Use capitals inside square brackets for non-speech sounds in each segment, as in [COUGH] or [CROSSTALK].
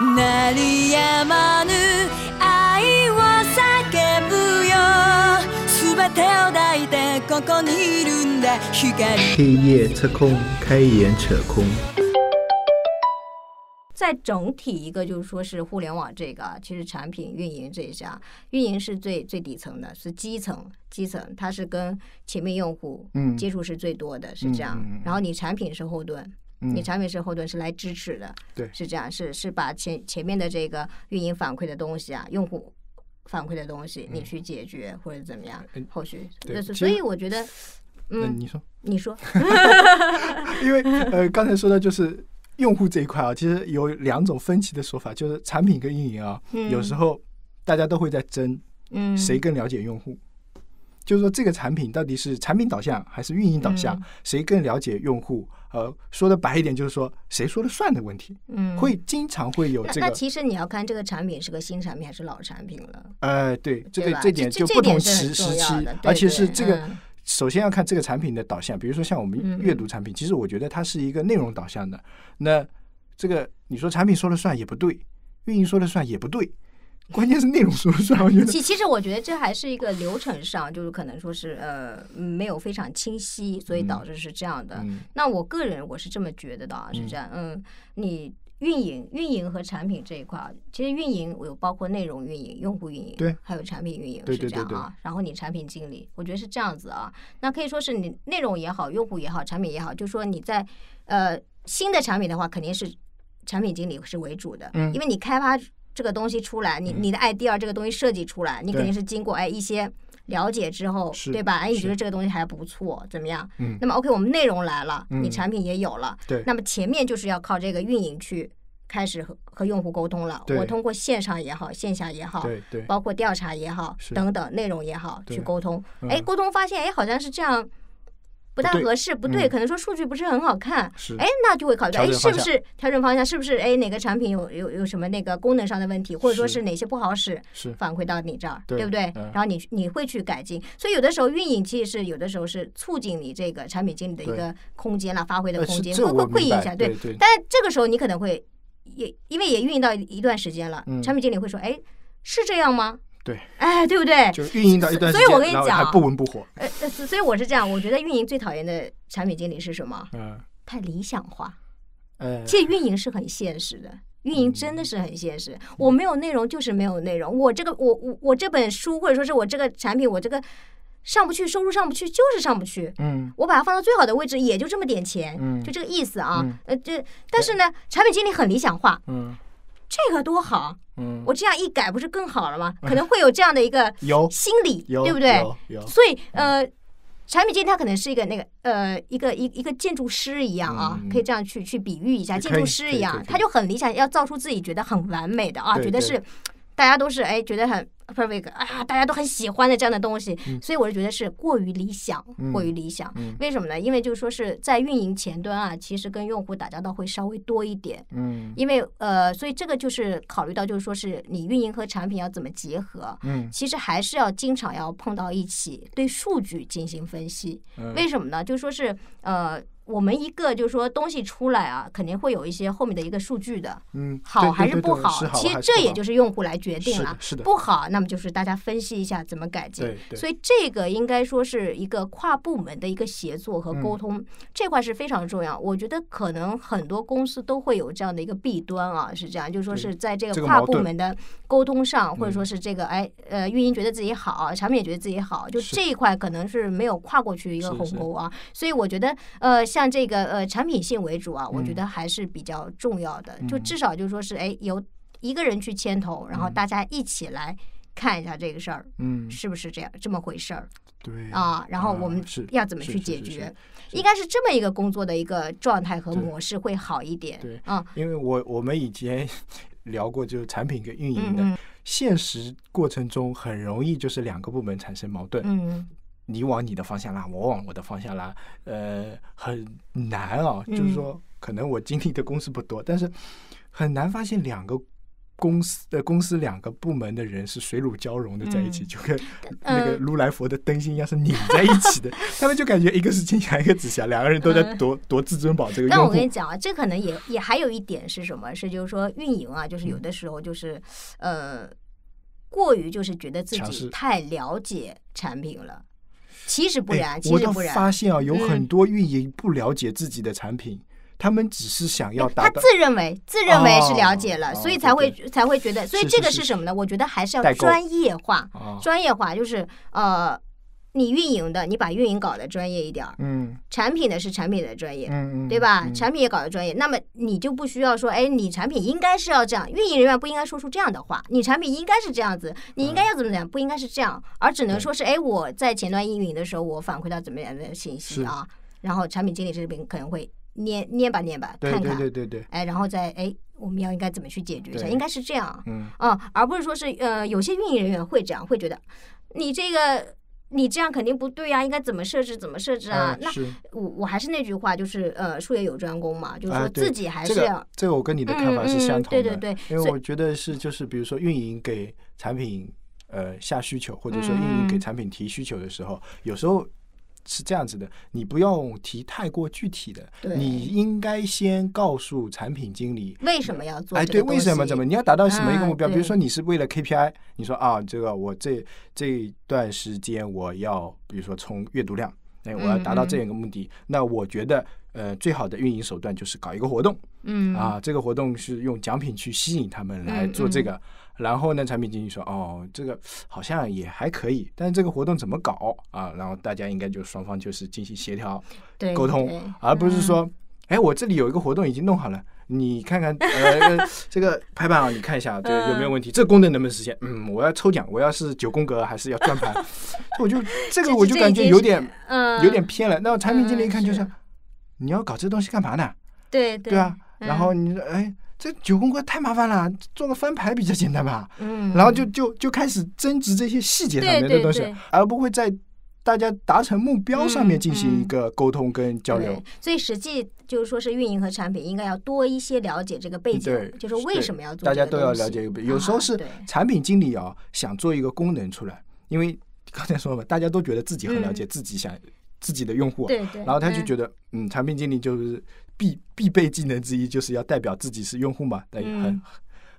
鳴りやまぬ愛を叫ぶよ全てを抱いてここにいるんだ光黑夜测空，开眼扯空。在整体一个就是说是互联网这个啊，其实产品运营这一项，运营是最最底层的，是基层，基层它是跟前面用户嗯接触是最多的，是这样嗯嗯嗯。然后你产品是后盾，嗯 你产品是后盾，是来支持的，对。是这样，是是把前前面的这个运营反馈的东西啊，用户反馈的东西，你去解决或者怎么样嗯，后续，所以我觉得，嗯，你说，[LAUGHS] 你说，[LAUGHS] 因为呃，刚才说的就是用户这一块啊，其实有两种分歧的说法，就是产品跟运营啊，嗯。有时候大家都会在争嗯，谁更了解用户。就是说，这个产品到底是产品导向还是运营导向？嗯谁更了解用户？呃，说的白一点，就是说谁说了算的问题，嗯会经常会有这个。那其实你要看这个产品是个新产品还是老产品了。呃，对，这个这点就不同时时期而且是这个嗯首先要看这个产品的导向，比如说像我们嗯阅读产品，其实我觉得它是一个内容导向的。那这个你说产品说了算也不对，运营说了算也不对，关键是内容说了算。我觉得其其实我觉得这还是一个流程上，就是可能说是呃没有非常清晰，所以导致是这样的。嗯那我个人我是这么觉得的啊，是这样。嗯，你运营、运营和产品这一块，其实运营有包括内容运营、用户运营，对还有产品运营对是这样对对啊。然后你产品经理，我觉得是这样子啊。那可以说是你内容也好，用户也好，产品也好，就说你在呃新的产品的话，肯定是产品经理是为主的，嗯因为你开发这个东西出来，你你的 idea 这个东西设计出来，你肯定是经过哎一些。了解之后，对吧？哎，你觉得这个东西还不错，怎么样？嗯那么 OK，我们内容来了，你嗯产品也有了，对那么前面就是要靠这个运营去开始和和用户沟通了。对我通过线上也好，线下也好，对对包括调查也好，等等内容也好，去沟通。嗯哎，沟通发现，哎，好像是这样。不大合适，不对，嗯可能说数据不是很好看，是哎，那就会考虑，哎，是不是调整方向？是不是哎哪个产品有有有什么那个功能上的问题，或者说是是哪些不好使，是反馈到你这儿，对不对？嗯然后你你会去改进，所以有的时候运营其实是有的时候是促进你这个产品经理的一个空间啦，发挥的呃空间，会会会影响，对对但是这个时候你可能会也因为也运营到一段时间了，嗯产品经理会说，哎，是这样吗？对，哎，对不对？就运营到一段时所以间，我跟你讲还不温不火。呃，呃所以我是这样，我觉得运营最讨厌的产品经理是什么？嗯太理想化。呃，其实运营是很现实的，运营真的是很现实。我没有内容就是没有内容，我这个我我我这本书或者说是我这个产品，我这个上不去，收入上不去，就是上不去。嗯我把它放到最好的位置，也就这么点钱，嗯就这个意思啊。嗯呃，这但是呢，产品经理很理想化，嗯这个多好，嗯，我这样一改不是更好了吗？[LAUGHS] 可能会有这样的一个有。心理，有对不对？所以呃，产品经理他可能是一个那个呃一个一一个建筑师一样啊，嗯。可以这样去去比喻一下，建筑师一样他就很理想，要造出自己觉得很完美的啊，觉得是大家都是哎觉得很 perfect 啊，大家都很喜欢的这样的东西，所以我就觉得是过于理想，嗯过于理想。嗯为什么呢？因为就是说是在运营前端啊，其实跟用户打交道会稍微多一点。嗯因为呃，所以这个就是考虑到，就是说是你运营和产品要怎么结合，嗯其实还是要经常要碰到一起，对数据进行分析。嗯为什么呢？就说是呃，我们一个就是说东西出来啊，肯定会有一些后面的一个数据的。嗯，好还是不好？其实这也就是用户来决定了是的。不好，那么就是大家分析一下怎么改进。对对所以这个应该说是一个跨部门的一个协作和嗯沟通，这块是非常重要。我觉得可能很多公司都会有这样的一个弊端啊，是这样，就是说是在这个跨部门的沟通上，或者嗯说是这个哎呃运营觉得自己好，产品也觉得自己好，就这一块可能是没有跨过去一个鸿沟啊。所以我觉得呃像这个呃产品性为主啊，我觉嗯得还是比较重要的，就嗯至少就是说是哎由一个人去牵头，然后嗯大家一起来看一下这个事儿。嗯是不是这样这么回事儿对啊？然后我们要怎么去解决？是应该是这么一个工作的一个状态和模式会好一点。对啊，因为我我们以前 [LAUGHS] 聊过，就是产品跟运营的，嗯现实过程中很容易就是两个部门产生矛盾，嗯你往你的方向拉，我往我的方向拉，呃，很难啊。嗯就是说，可能我经历的公司不多，但是很难发现两个公司的公司两个部门的人是水乳交融的在一起，嗯就跟那个呃如来佛的灯芯一样是拧在一起的。[LAUGHS] 他们就感觉一个是金霞，一个紫霞，两个人都在夺夺至尊宝这个嗯但。我跟你讲啊，这可能也也还有一点是什么？是就是说运营啊，就是有的时候就是呃，过于就是觉得自己太了解产品了，其实不哎然，其实不然。发现啊，有嗯很多运营不了解自己的产品，他们只是想要达他自认为自认为是了解了，哦所以哦才会对才会觉得，所以这个是什么呢？我觉得还是要专业化，啊，专业化就是呃，你运营的，你把运营搞得专业一点儿，嗯。产品的是产品的专业，嗯嗯，对吧？嗯产品也搞得专业，那么你就不需要说，哎，你产品应该是要这样，运营人员不应该说出这样的话，你产品应该是这样子，你应该要怎么讲，不应该是这样，而只能说是，哎，我在前端运营的时候，我反馈到怎么样的信息啊，然后产品经理这边可能会捏捏吧捏吧，对对看看，对对对，哎，然后再哎，我们要应该怎么去解决一下，应该是这样，嗯。啊，而不是说是呃，有些运营人员会这样，会觉得你这个你这样肯定不对啊，应该怎么设置怎么设置啊？那我我还是那句话，就是呃，术业有专攻嘛，就是说自己还是要、个这个我跟你的看法是相同的，对对对因为我觉得是就是比如说运营给产品呃下需求，或者说运营给嗯产品提需求的时候，有时候。是这样子的，你不用提太过具体的，你应该先告诉产品经理，为什么要做哎，对，为什么怎么？你要达到什么一个嗯目标？比如说你是为了 KPI，你说啊，这个我这这段时间我要，比如说冲阅读量，哎，我要达到这样一个目的，那我觉得呃最好的运营手段就是搞一个活动嗯啊，这个活动是用奖品去吸引他们来做这个。然后呢，产品经理说：“哦，这个好像也还可以，但是这个活动怎么搞啊？然后大家应该就双方就是进行协调，对沟通，而不是嗯说，哎，我这里有一个活动已经弄好了，你看看，呃，这个排版啊，你看一下，这个有没有问题？这个功能能不能实现？嗯，我要抽奖，我要是九宫格还是要转盘？[LAUGHS] 我就这个我就感觉有点嗯有点偏了。那产品经理一看就是嗯，你要搞这东西干嘛呢？对对啊，嗯然后你说，哎，这九宫格太麻烦了，做个翻牌比较简单吧？嗯，然后就就就开始争执这些细节上面的东西对对对，而不会在大家达成目标上面嗯进行一嗯个沟通跟交流。对。，所以实际就是说是运营和产品应该要多一些了解这个背景，就是为什么要做大家都要了解有时候是产品经理啊，想做一个功能出来，因为刚才说了嘛，大家都觉得自己很了解自己想自己的用户，嗯对对，然后他就嗯。觉得，嗯，产品经理就是必必备技能之一，就是要代表自己是用户嘛，但也很嗯。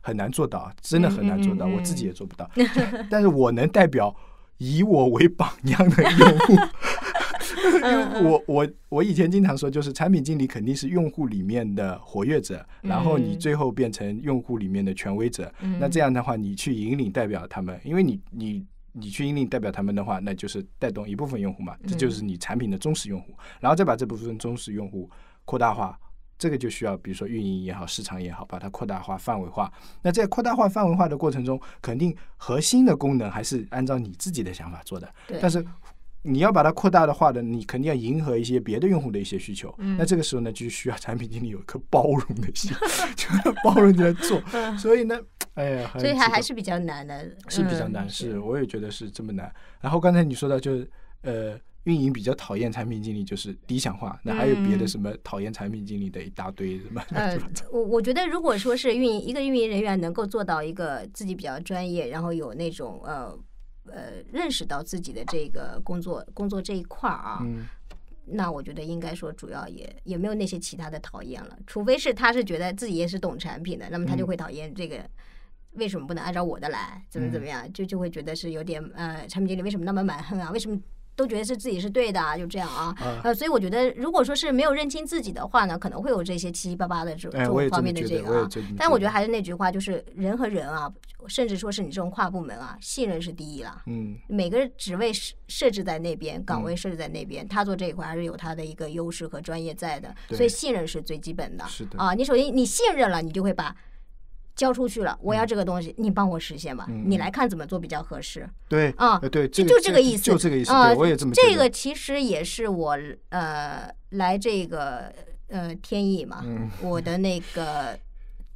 很难做到啊，真的很难做到，嗯嗯嗯我自己也做不到，[LAUGHS] 但是我能代表以我为榜样的用户。[LAUGHS] 因嗯为我我我以前经常说，就是产品经理肯定是用户里面的活跃者，然后你嗯。最后变成用户里面的权威者。那这样的话，你去引领代表他们，因为你你你去引领代表他们的话，那就是带动一部分用户嘛，这就是你产品的忠实用户，然后再把这部分忠实用户扩大化。这个就需要，比如说运营也好，市场也好，把它扩大化、范围化。那在扩大化、范围化的过程中，肯定核心的功能还是按照你自己的想法做的。对但是你要把它扩大的话呢，你肯定要迎合一些别的用户的一些需求。嗯那这个时候呢，就需要产品经理有一颗包容的心，[LAUGHS] 就包容着来做。所以呢，哎呀，所以还还是比较难的，是比较难，嗯是我也觉得是这么难。然后刚才你说到就是呃。运营比较讨厌产品经理，就是理想化。那还有别的嗯什么讨厌产品经理的一大堆什么？呃，[LAUGHS] 我我觉得，如果说是运营一个运营人员能够做到一个自己比较专业，然后有那种呃呃认识到自己的这个工作工作这一块儿啊，嗯，那我觉得应该说主要也也没有那些其他的讨厌了，除非是他是觉得自己也是懂产品的，那么他就嗯会讨厌这个。为什么不能按照我的来？怎么怎嗯么样？就就会觉得是有点呃，产品经理为什么那么蛮横啊？为什么都觉得是自己是对的啊？就这样啊？啊呃，所以我觉得，如果说是没有认清自己的话呢，可能会有这些七七八八的这种方面的这个啊。但我觉得还是那句话，就是人和人啊，甚至说是你这种跨部门啊，信任是第一了。嗯，每个职位设设置在那边，岗位设置在那边，他做这一块还是有他的一个优势和专业在的，所以信任是最基本的。是的啊，你首先你信任了，你就会把交出去了，我要这个东西，你帮我实现吧，嗯你来看怎么做比较合适。对啊呃对，就这个就这个意思，就这个意思。啊对，我也这么。这个其实也是我呃来这个呃天意嘛，嗯我的那个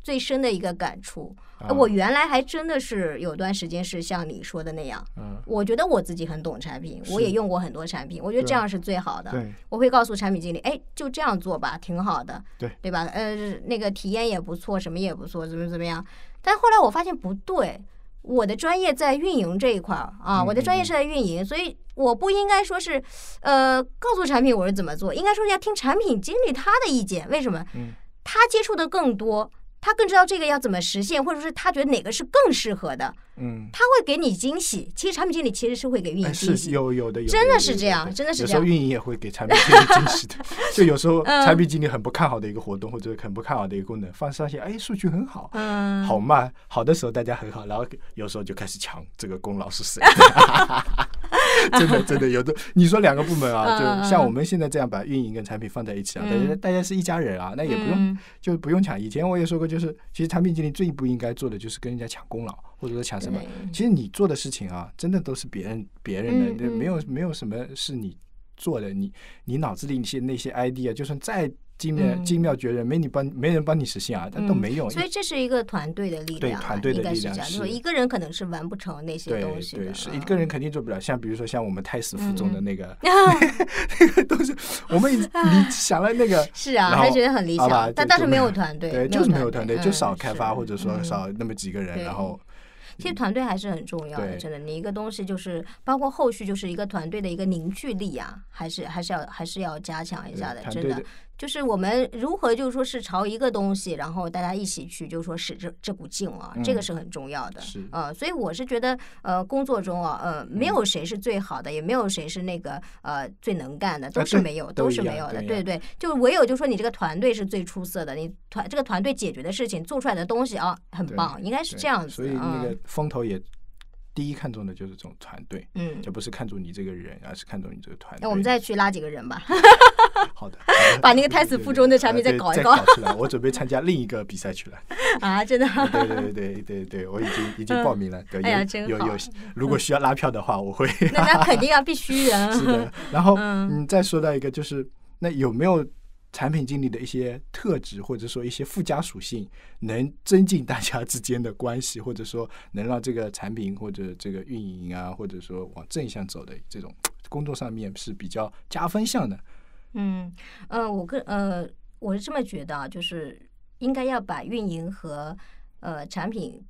最深的一个感触。啊我原来还真的是有段时间是像你说的那样，嗯，我觉得我自己很懂产品，我也用过很多产品，我觉得这样是最好的。对，我会告诉产品经理，哎，就这样做吧，挺好的，对对吧？呃，那个体验也不错，什么也不错，怎么怎么样？但后来我发现不对，我的专业在运营这一块儿啊，嗯我的专业是在运营，所以我不应该说是，呃，告诉产品我是怎么做，应该说要听产品经理他的意见。为什么？嗯他接触的更多，他更知道这个要怎么实现，或者是他觉得哪个是更适合的，嗯。他会给你惊喜。其实产品经理其实是会给运营惊喜。有有的真的是这样真的是这样有时候运营也会给产品经理惊喜的，[LAUGHS] 就有时候嗯产品经理很不看好的一个活动或者很不看好的一个功能，放上线，哎，数据很好，嗯，好嘛，好的时候大家很好，然后有时候就开始抢这个功劳是谁，[LAUGHS] [LAUGHS] 真的真的有的。你说两个部门啊，嗯就像我们现在这样把运营跟产品放在一起啊，大家嗯大家是一家人啊，那也不用嗯就不用抢。以前我也说过，就是其实产品经理最不应该做的就是跟人家抢功劳，或者说抢什么。其实你做的事情啊，真的都是别人别人的，没有没有什么是你做的。你你脑子里那些那些 idea，就算再精妙嗯精妙绝人，没你帮没人帮你实现啊，但都没用。所以这是一个团队的力量啊，对团队的力量是说一个人可能是完不成那些对东西的。对，是嗯一个人肯定做不了。像比如说像我们胎死腹中的那个，[LAUGHS] 啊那个东西我们已经你想了那个是啊，还觉得很理想，但但是没有团队，对，就是没有团队，嗯就少开发或者说嗯少那么几个人，对然后其实团队还是很重要的，真的。你一个东西就是包括后续就是一个团队的一个凝聚力啊，还是还是要还是要加强一下的，真的。就是我们如何就是说是朝一个东西，然后大家一起去，就是说使这这股劲啊，这个嗯是很重要的。是呃，所以我是觉得呃，工作中啊，呃，没有谁是最好的，也没有谁是那个呃最能干的，都是没有，都是没有的。对对，就唯有就说你这个团队是最出色的，你团这个团队解决的事情做出来的东西啊，很棒，应该是这样子。所以那个嗯风投也第一看重的就是这种团队，嗯就，不是看重你这个人，而是看重你这个团队。那我们再去拉几个人吧。[LAUGHS] [LAUGHS] 好的，[LAUGHS] 把那个胎死腹中的产品再再搞一搞出来。我准备参加另一个比赛去了。[LAUGHS] 啊，真的。对对对对对对，我已经已经报名了。对，哎呀有真好有有，如果需要拉票的话，我会。那那肯定要必须啊。是的，然后嗯嗯，再说到一个，就是那有没有产品经理的一些特质，或者说一些附加属性，能增进大家之间的关系，或者说能让这个产品或者这个运营啊，或者说往正向走的这种工作上面是比较加分项的。嗯，呃，我个呃，我是这么觉得啊，就是应该要把运营和呃产品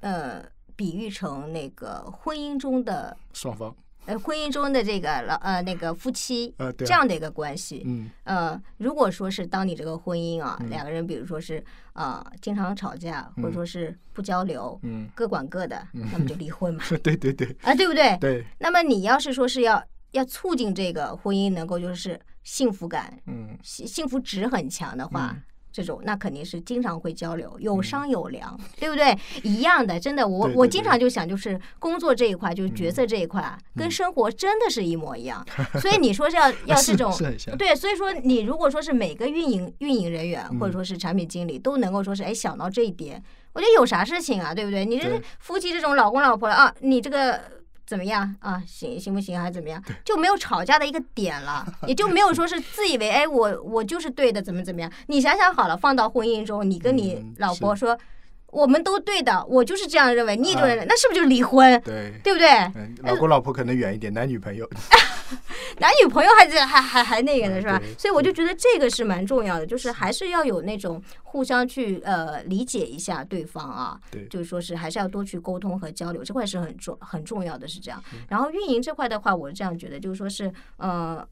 呃比喻成那个婚姻中的双方，呃婚姻中的这个老呃那个夫妻呃这样的一个关系。嗯呃，如果说是当你这个婚姻啊，嗯两个人比如说是啊、呃经常吵架，或者嗯说是不交流，嗯，各管各的，那么就离婚嘛，[LAUGHS] 对对对啊，对不对？对，那么你要是说是要要促进这个婚姻能够就是幸福感嗯幸幸福值很强的话。嗯这种那肯定是经常会交流，有商有量，对不对？一样的，真的，我我经常就想，就是工作这一块，就是角嗯色这一块啊，跟生活真的是一模一样。[LAUGHS] 所以你说是要 [LAUGHS] 要这种对，所以说你如果说是每个运营运营人员或者嗯说是产品经理都能够说是哎想到这一点，我觉得有啥事情啊，对不对？你这对夫妻这种老公老婆了啊，你这个。怎么样啊？行行不行？还是怎么样？就没有吵架的一个点了，[LAUGHS] 也就没有说是自以为哎，我我就是对的，怎么怎么样？你想想好了，放到婚姻中，你跟你嗯老婆是说，我们都对的，我就是这样认为，你也这么认为，啊那是不是就离婚？对。对不对？嗯，老公老婆可能远一点，男女朋友 [LAUGHS] [LAUGHS] 男女朋友还是还还还那个呢是吧？所以我就觉得这个是蛮重要的，就是还是要有那种互相去呃理解一下对方啊，对就是说是还是要多去沟通和交流，这块是很重很重要的，是这样。嗯然后运营这块的话，我是这样觉得，就是说是呃，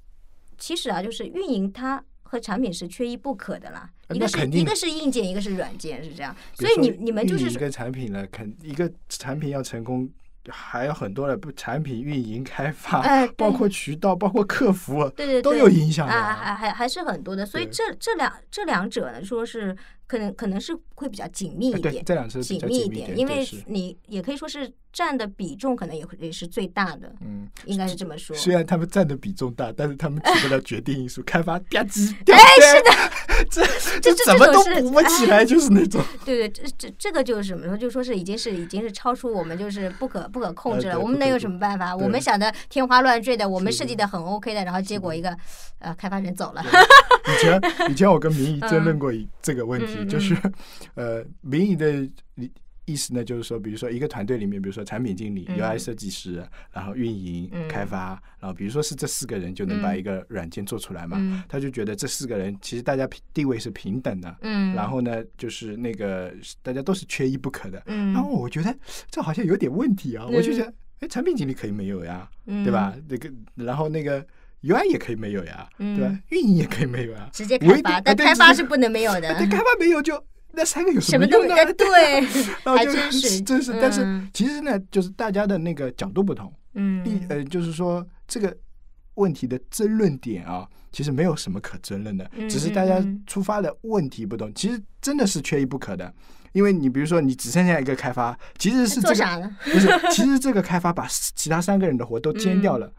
其实啊，就是运营它。和产品是缺一不可的啦，一个是一个是硬件，一个是软件，是这样。所以你你们就是跟产品呢，肯一个产品要成功，还有很多的不产品运营开发，哎包括渠道，包括客服，对对对，都有影响的啊，还还还是很多的。所以这这两这两者呢，说是可能可能是会比较紧密一点，这两次紧密一点，因为你也可以说是占的比重可能也会也是最大的，嗯，应该是这么说。虽然他们占的比重大，但是他们起不了决定因素，[LAUGHS] 开发吧唧，哎，是的，这这这怎么都补不起来，就是那种，对对，这这这个就是什么说，就说是已经是已经是超出我们就是不可不可控制了，我们能有什么办法？我们想的天花乱坠的，我们设计的很 OK 的，然后结果一个呃开发人走了。以前以前我跟明仪 [LAUGHS] 争论过一这个问题就是呃，民营的意思呢，就是说，比如说一个团队里面，比如说产品经理、嗯。UI 设计师，然后运营、嗯。开发，然后比如说是这四个人就能把嗯。一个软件做出来嘛，嗯。他就觉得这四个人其实大家平地位是平等的，嗯，然后呢，就是那个大家都是缺一不可的。嗯，然后我觉得这好像有点问题啊，嗯我就觉得，哎，产品经理可以没有呀，嗯。对吧？那个，然后那个 UI 也可以没有呀，对吧嗯？运营也可以没有啊，[LAUGHS] 直接开发，但开发是不能没有的。对，开发没有就那三个有什么用呢？哎对，[LAUGHS] 然后就还真是真是，但是嗯其实呢，就是大家的那个角度不同，嗯一呃，就是说这个问题的争论点啊，其实没有什么可争论的，嗯只是大家出发的问题不同。其实真的是缺一不可的，因为你比如说你只剩下一个开发，其实是这个做啥呢？不是，其实这个开发把 [LAUGHS] 其他三个人的活都兼掉了，嗯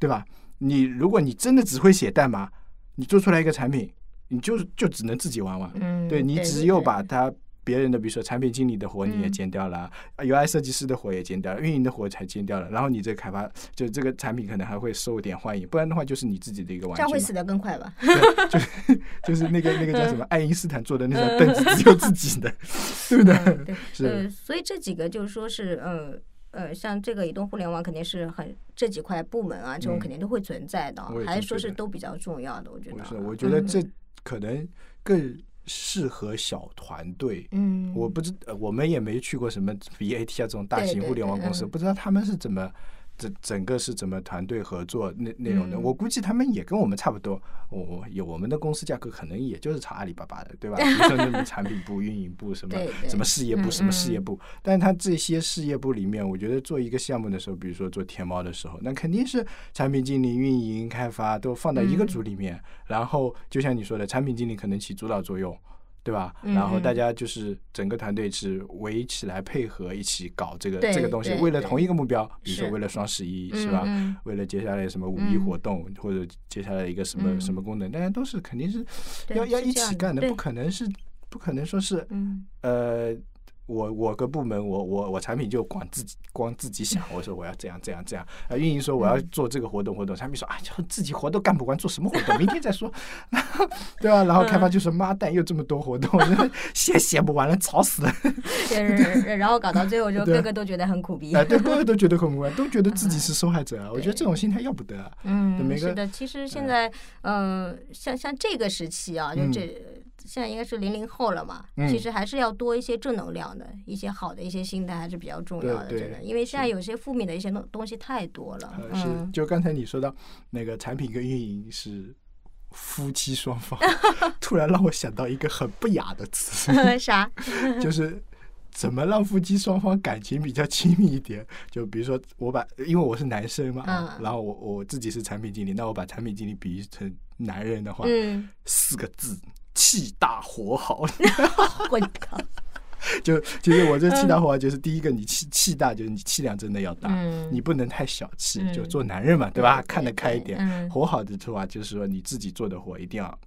对吧？你如果你真的只会写代码，你做出来一个产品，你就就只能自己玩玩。嗯，对你只有把它别人的，比如说产品经理的活你也嗯兼掉了、啊 UI 设计师的活也兼掉了，运营的活才兼掉了，然后你这个开发就这个产品可能还会受点欢迎，不然的话就是你自己的一个玩具这样会死。得更快吧？就是就是那个那个叫什么爱因斯坦坐的那张凳子只有自己的，对不嗯对对？[LAUGHS] 是呃，所以这几个就是说是呃呃，像这个移动互联网肯定是很这几块部门啊，这种嗯肯定都会存在的还是说是都比较重要的，我觉得不。是我觉得嗯这可能更适合小团队。嗯，我不知，呃我们也没去过什么 BAT 啊这种大型互联网公司，嗯不知道他们是怎么整整个是怎么团队合作内内容的。嗯我估计他们也跟我们差不多，我有我们的公司架构可能也就是炒阿里巴巴的，对吧？[LAUGHS] 产品部、运营部什么什么事业部、嗯什么事业嗯部，但是他这些事业部里面，我觉得做一个项目的时候，比如说做天猫的时候，那肯定是产品经理、运营、开发都放在一个嗯组里面，然后就像你说的，产品经理可能起主导作用。对吧？嗯然后大嗯家就是整个团队是围起来配合，一起搞这个这个东西，为了同一个目标，比如说为了双十一，是嗯吧？嗯为了接下来什么五一嗯活动，或者接下来一个什么、嗯什么功能，大家都是肯定是要要一起干的，对不可能是不可能说是嗯呃，我我个部门，我我我产品就光自己光自己想，我说我要这样这样这样，啊，运营说我要嗯。做这个活动活动，产品说啊，就自己活都干不完，做什么活动，明天再说，[LAUGHS] 对吧？然后开发就说妈蛋，又这么多活动，[LAUGHS] 写写不完了，吵死了，[LAUGHS] 对然然后搞到最后就个个都觉得很苦逼。哎，对，个个都觉得很苦逼，都觉得自己是受害者啊，我觉得这种心态要不得啊，嗯，是的，其实现在，嗯，像像这个时期啊，就嗯。这、现在应该是零零后了嘛，嗯其实还是要多一些正能量的，一些好的一些心态还是比较重要的，真的，因为现在有些负面的一些东东西太多了，呃，是嗯，就刚才你说到那个产品跟运营是夫妻双方，[LAUGHS] 突然让我想到一个很不雅的词，[LAUGHS] 啥？就是怎么让夫妻双方感情比较亲密一点。就比如说，我把因为我是男生嘛，嗯然后我我自己是产品经理，那我把产品经理比喻成男人的话，嗯，四个字：气大活好。[LAUGHS] 我靠，就其实我这气大活好，就是第一个，你气气大，就是你气量真的要大，嗯你不能太小气，嗯就做男人嘛，对吧？对看得开一点。嗯活好的话，就是说你自己做的活一定要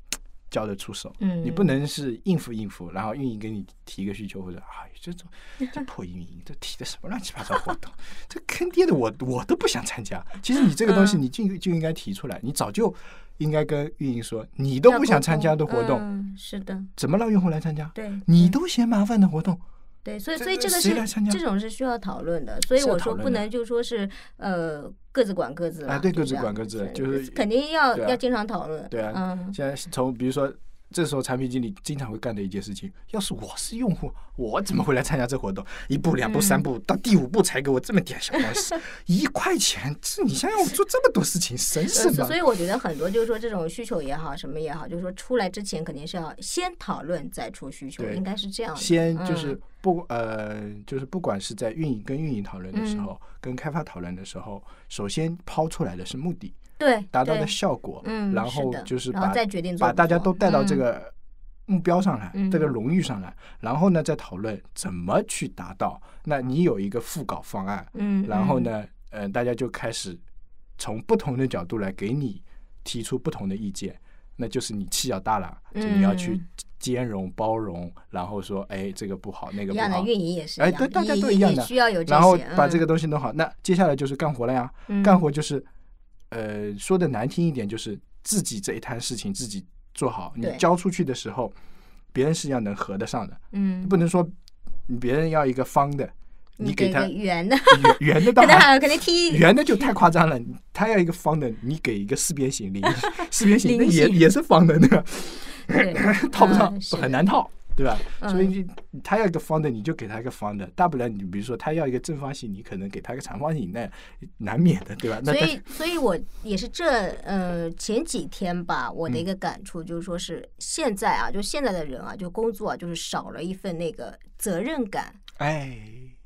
交得出手，嗯你不能是应付应付，然后运营给你提一个需求或者哎这种这破运营这提的什么乱七八糟活动，[LAUGHS] 这坑爹的我我都不想参加。其实你这个东西嗯你就就应该提出来，你早就应该跟运营说，你都不想参加的活动，嗯，是的，怎么让用户来参加？对，你都嫌麻烦的活动，对，所以所以这个是这种是需要讨论的，所以我说不能就说是呃各自管各自啊对各自管各自就是肯定要要经常讨论，对啊嗯，现在从比如说。这时候产品经理经常会干的一件事情，要是我是用户，我怎么会来参加这活动？一步、两步、嗯三步，到第五步才给我这么点小东西，[LAUGHS] 一块钱，这你想想我做这么多事情，省呃省吧所。以我觉得很多就是说这种需求也好，什么也好，就是说出来之前肯定是要先讨论再出需求，应该是这样的。先就是嗯不呃，就是不管是在运营跟运营讨论的时嗯候，跟开发讨论的时候，首先抛出来的是目的，达到的效果，嗯然后就是把然后再决定把大家都带到这嗯个目标上来，嗯这个荣誉上来，然后呢再讨论怎么去达到。那你有一个复稿方案，嗯，嗯？然后呢，呃，大家就开始从不同的角度来给你提出不同的意见，那就是你气要大了，就你要去嗯兼容包容，然后说，哎，这个不好，那个不好。一样的运营也是哎对大家都一样的需要有然后把这嗯个东西弄好，那接下来就是干活了呀。嗯干活就是，呃，说的难听一点，就是自己这一摊事情自己做好。你对交出去的时候，别人是要能合得上的，嗯，不能说别人要一个方的，你给他圆的，圆圆的倒可能还还可能踢圆的就太夸张了，他要一个方的，你给一个四边形、菱 [LAUGHS] 四边形，那也也是方的，那个？[LAUGHS] 套不上很难套，对吧？嗯所以你他要一个方的，你就给他一个方的，大不了你比如说他要一个正方形，你可能给他一个长方形，那难免的，对吧？那所以，所以我也是这呃前几天吧，我嗯的一个感触就是说是现在啊，就现在的人啊，就工作啊，就是少了一份那个责任感。哎，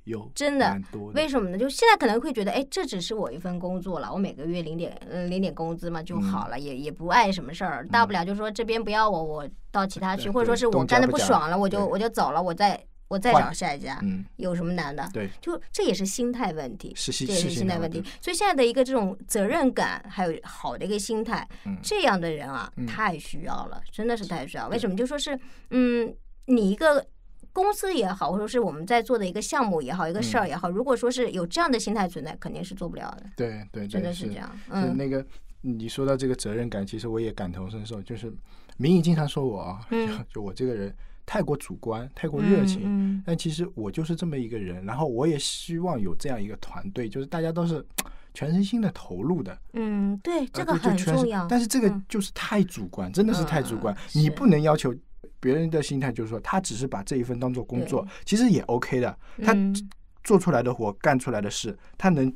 有真的为什么呢？就现在可能会觉得，哎，这只是我一份工作了，我每个月领点嗯领点工资嘛就好了，也也不碍什么事儿，大不了就说这边不要我，我到其他去，对或者说是我干的不爽了，我就我就走了，我再我再找下一家，嗯，有什么难的？对，就这也是心态问题，是心这也是是心态问题心态问题。所以现在的一个这种责任感，还有好的一个心态，嗯这样的人啊，嗯太需要了，真的是太需要。为什么？就说是，嗯，你一个。公司也好，或者是我们在做的一个项目也好，一个事儿也好，如果说是有这样的心态存在，肯定是做不了的，对对对，真的是这样。嗯那个你说到这个责任感，其实我也感同身受。就是明颖经常说我啊，[LAUGHS] 嗯就就我这个人太过主观，太过热情。嗯但其实我就是这么一个人，然后我也希望有这样一个团队，就是大家都是 [TSK] 全身心的投入的，嗯，对，这呃个很重要。但是这个嗯就是太主观，真的是太主观。嗯你不能要求别人的心态，就是说他只是把这一份当做工作，其实也 OK 的。他嗯做出来的活，干出来的事，他能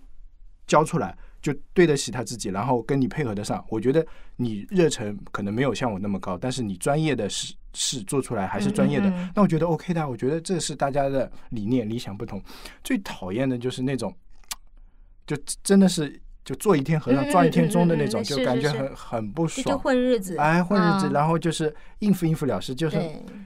交出来，就对得起他自己，然后跟你配合得上。我觉得你热忱可能没有像我那么高，但是你专业的事事做出来还是专业的，那我觉得 OK 的。我觉得这是大家的理念理想不同。最讨厌的就是那种，就真的是就做一天和尚撞一天钟的那种，嗯就感觉很很不爽。混日子，哎，混日子，嗯。然后就是应付应付了事，就是，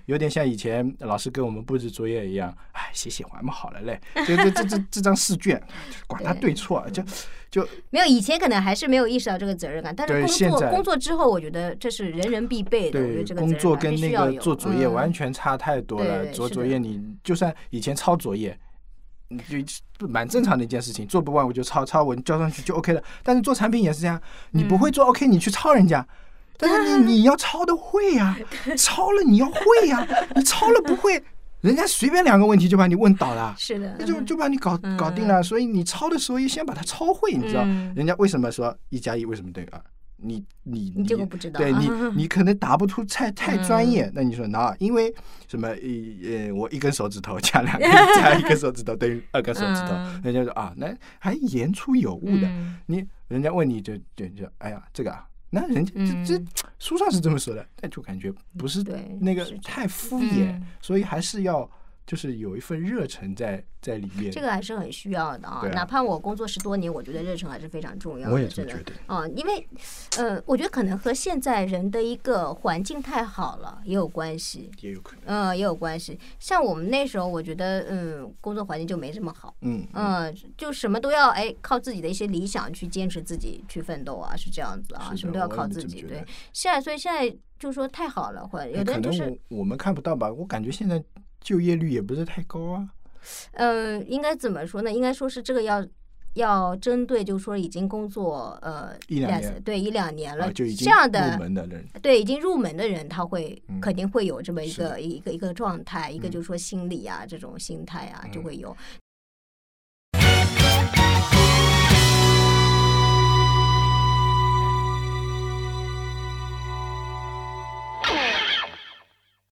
有点像以前老师给我们布置作业一样，哎，写写完嘛，好了嘞，这这这这这张试卷，管他对错，就就没有以前可能还是没有意识到这个责任感，但是工现在作工作之后，我觉得这是人人必备的。我觉对得这个工作跟那个做作业嗯。完全差太多了。做作业你就算以前抄作业，你就蛮正常的一件事情，做不完我就抄，抄我交上去就 OK 了。但是做产品也是这样，你不嗯会做 OK，你去抄人家。[LAUGHS] 但是你你要抄的会呀、[LAUGHS] 抄了你要会呀、你抄了不会，人家随便两个问题就把你问倒了。[LAUGHS] 是的，那就就把你搞嗯搞定了。所以你抄的时候，也先把它抄会，你知道？嗯人家为什么说一加一为什么等于二？你你你这个不知道对你 [LAUGHS] 你可能答不出太太专嗯业。那你说那因为什么？呃呃，我一根手指头加两根加一根手指头等于 [LAUGHS] 二根手指头嗯。人家说啊，那还言出有物的。嗯你人家问你就就就哎呀这个啊。那人家嗯这这书上是这么说的，但就感觉不是对那个太敷衍嗯，所以还是要就是有一份热忱在在里面。这个还是很需要的啊。啊哪怕我工作十多年，我觉得热忱还是非常重要的。我也这么觉得。啊，因为呃，我觉得可能和现在人的一个环境太好了也有关系。也有可能。嗯，也有关系。像我们那时候，我觉得，嗯，工作环境就没这么好。嗯嗯，就什么都要哎靠自己的一些理想去坚持自己去奋斗啊，是这样子啊，什么都要靠自己。对现在所以现在就说太好了，或者有的人就是我我们看不到吧？我感觉现在就业率也不是太高啊。呃，应该怎么说呢？应该说是这个要。要针对，就是说已经工作呃一两年对一两年了，啊，就已经这样的入门的人，对已经入门的人，他会嗯肯定会有这么一个一个一个状态，一个嗯就是说心理啊这种心态啊就嗯会有。